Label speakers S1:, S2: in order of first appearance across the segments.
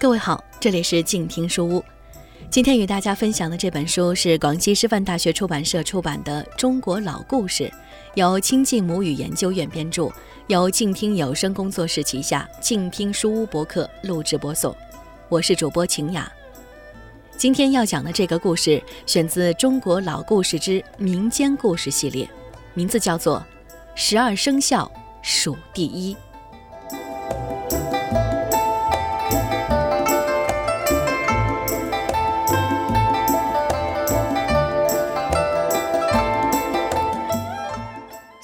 S1: 各位好，这里是静听书屋。今天与大家分享的这本书是广西师范大学出版社出版的《中国老故事》，由亲近母语研究院编著，由静听有声工作室旗下静听书屋博客录制播送。我是主播晴雅。今天要讲的这个故事选自《中国老故事之民间故事系列》，名字叫做《十二生肖数第一》。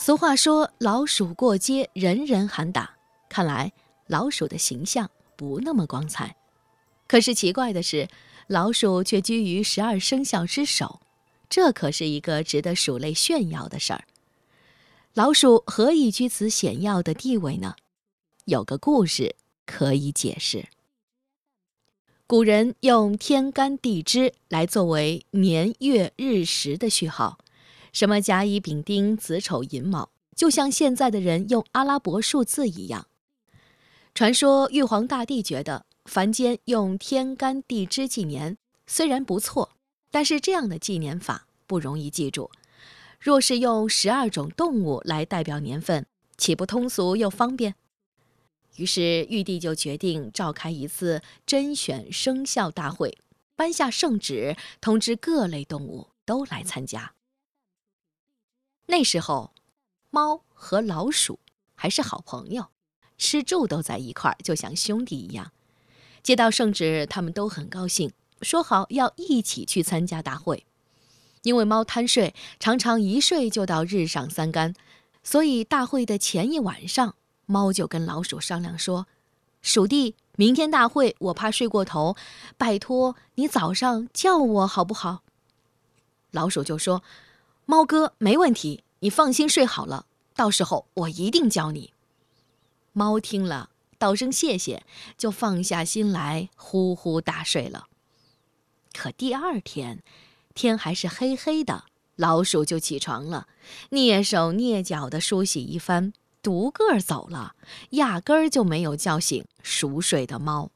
S1: 俗话说：“老鼠过街，人人喊打。”看来老鼠的形象不那么光彩。可是奇怪的是，老鼠却居于十二生肖之首，这可是一个值得鼠类炫耀的事儿。老鼠何以居此显要的地位呢？有个故事可以解释。古人用天干地支来作为年月日时的序号。什么甲乙丙丁子丑寅卯，就像现在的人用阿拉伯数字一样。传说玉皇大帝觉得凡间用天干地支纪年虽然不错，但是这样的纪年法不容易记住。若是用十二种动物来代表年份，岂不通俗又方便？于是玉帝就决定召开一次甄选生肖大会，颁下圣旨，通知各类动物都来参加。那时候，猫和老鼠还是好朋友，吃住都在一块儿，就像兄弟一样。接到圣旨，他们都很高兴，说好要一起去参加大会。因为猫贪睡，常常一睡就到日上三竿，所以大会的前一晚上，猫就跟老鼠商量说：“鼠弟，明天大会我怕睡过头，拜托你早上叫我好不好？”老鼠就说。猫哥，没问题，你放心睡好了，到时候我一定教你。猫听了，道声谢谢，就放下心来，呼呼大睡了。可第二天，天还是黑黑的，老鼠就起床了，蹑手蹑脚的梳洗一番，独个儿走了，压根儿就没有叫醒熟睡的猫。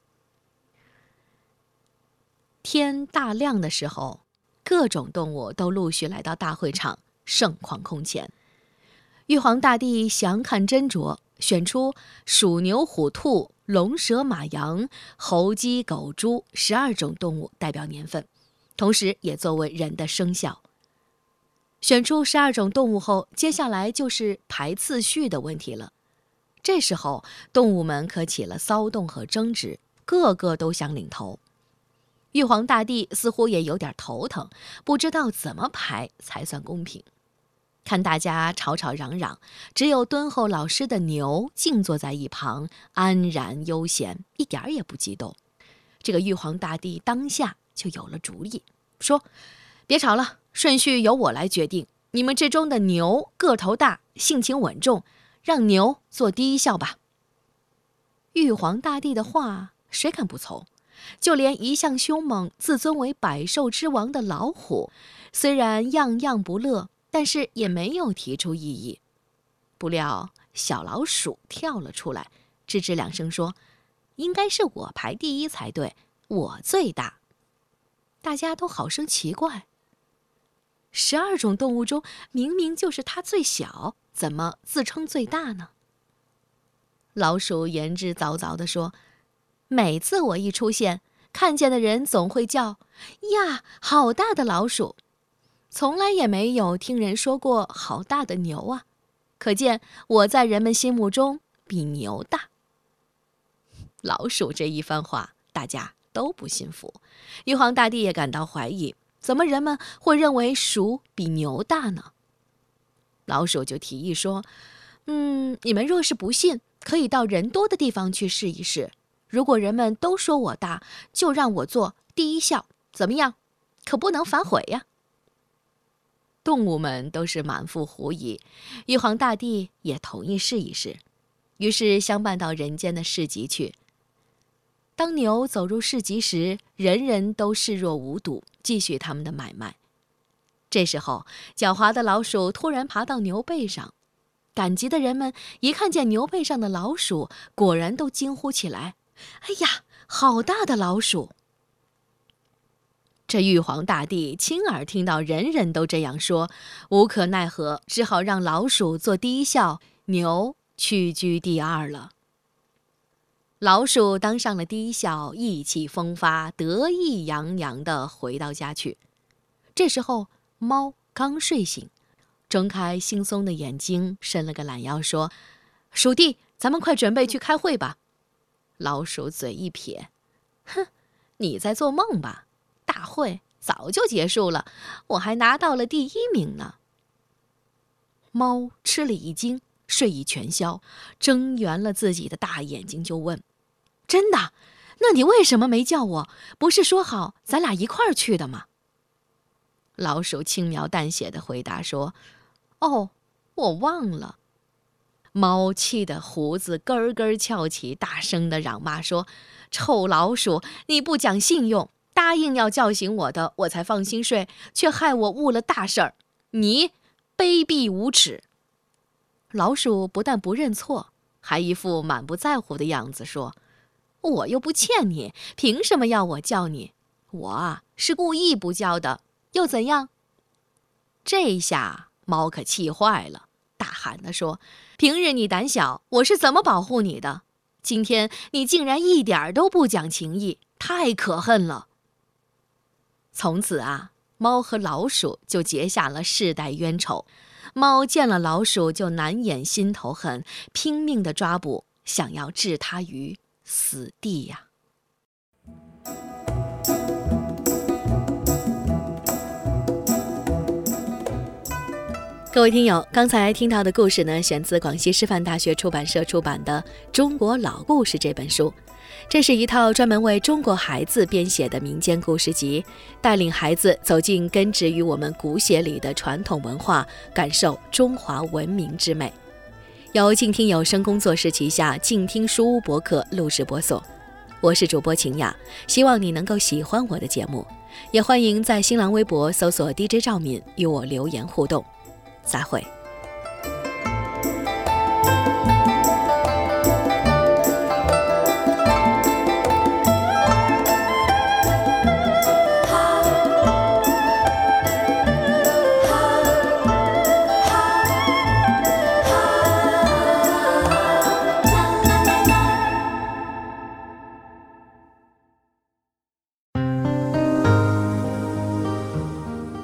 S1: 天大亮的时候。各种动物都陆续来到大会场，盛况空前。玉皇大帝详看斟酌，选出鼠、牛、虎、兔、龙、蛇、马、羊、猴、鸡、狗、猪十二种动物代表年份，同时也作为人的生肖。选出十二种动物后，接下来就是排次序的问题了。这时候，动物们可起了骚动和争执，个个都想领头。玉皇大帝似乎也有点头疼，不知道怎么排才算公平。看大家吵吵嚷嚷，只有敦厚老实的牛静坐在一旁，安然悠闲，一点儿也不激动。这个玉皇大帝当下就有了主意，说：“别吵了，顺序由我来决定。你们之中的牛个头大，性情稳重，让牛做第一孝吧。”玉皇大帝的话，谁敢不从？就连一向凶猛、自尊为百兽之王的老虎，虽然样样不乐，但是也没有提出异议。不料小老鼠跳了出来，吱吱两声说：“应该是我排第一才对，我最大。”大家都好生奇怪。十二种动物中，明明就是它最小，怎么自称最大呢？老鼠言之凿凿地说。每次我一出现，看见的人总会叫：“呀，好大的老鼠！”从来也没有听人说过“好大的牛啊”，可见我在人们心目中比牛大。老鼠这一番话，大家都不信服。玉皇大帝也感到怀疑：怎么人们会认为鼠比牛大呢？老鼠就提议说：“嗯，你们若是不信，可以到人多的地方去试一试。”如果人们都说我大，就让我做第一孝，怎么样？可不能反悔呀。动物们都是满腹狐疑，玉皇大帝也同意试一试，于是相伴到人间的市集去。当牛走入市集时，人人都视若无睹，继续他们的买卖。这时候，狡猾的老鼠突然爬到牛背上，赶集的人们一看见牛背上的老鼠，果然都惊呼起来。哎呀，好大的老鼠！这玉皇大帝亲耳听到人人都这样说，无可奈何，只好让老鼠做第一校，牛屈居第二了。老鼠当上了第一校，意气风发，得意洋洋地回到家去。这时候，猫刚睡醒，睁开惺忪的眼睛，伸了个懒腰，说：“鼠弟，咱们快准备去开会吧。”老鼠嘴一撇：“哼，你在做梦吧？大会早就结束了，我还拿到了第一名呢。”猫吃了一惊，睡意全消，睁圆了自己的大眼睛，就问。真的？那你为什么没叫我？不是说好咱俩一块儿去的吗？老鼠轻描淡写的回答说：“哦，我忘了。”猫气得胡子根根翘起，大声的嚷骂说：“臭老鼠，你不讲信用！答应要叫醒我的，我才放心睡，却害我误了大事儿！你卑鄙无耻！”老鼠不但不认错，还一副满不在乎的样子说。我又不欠你，凭什么要我叫你？我啊是故意不叫的，又怎样？这下猫可气坏了，大喊地说：“平日你胆小，我是怎么保护你的？今天你竟然一点都不讲情义，太可恨了！”从此啊，猫和老鼠就结下了世代冤仇。猫见了老鼠就难掩心头恨，拼命的抓捕，想要置它于。死地呀！各位听友，刚才听到的故事呢，选自广西师范大学出版社出版的《中国老故事》这本书。这是一套专门为中国孩子编写的民间故事集，带领孩子走进根植于我们骨血里的传统文化，感受中华文明之美。由静听有声工作室旗下静听书屋博客录制播送，我是主播晴雅，希望你能够喜欢我的节目，也欢迎在新浪微博搜索 DJ 赵敏与我留言互动，再会。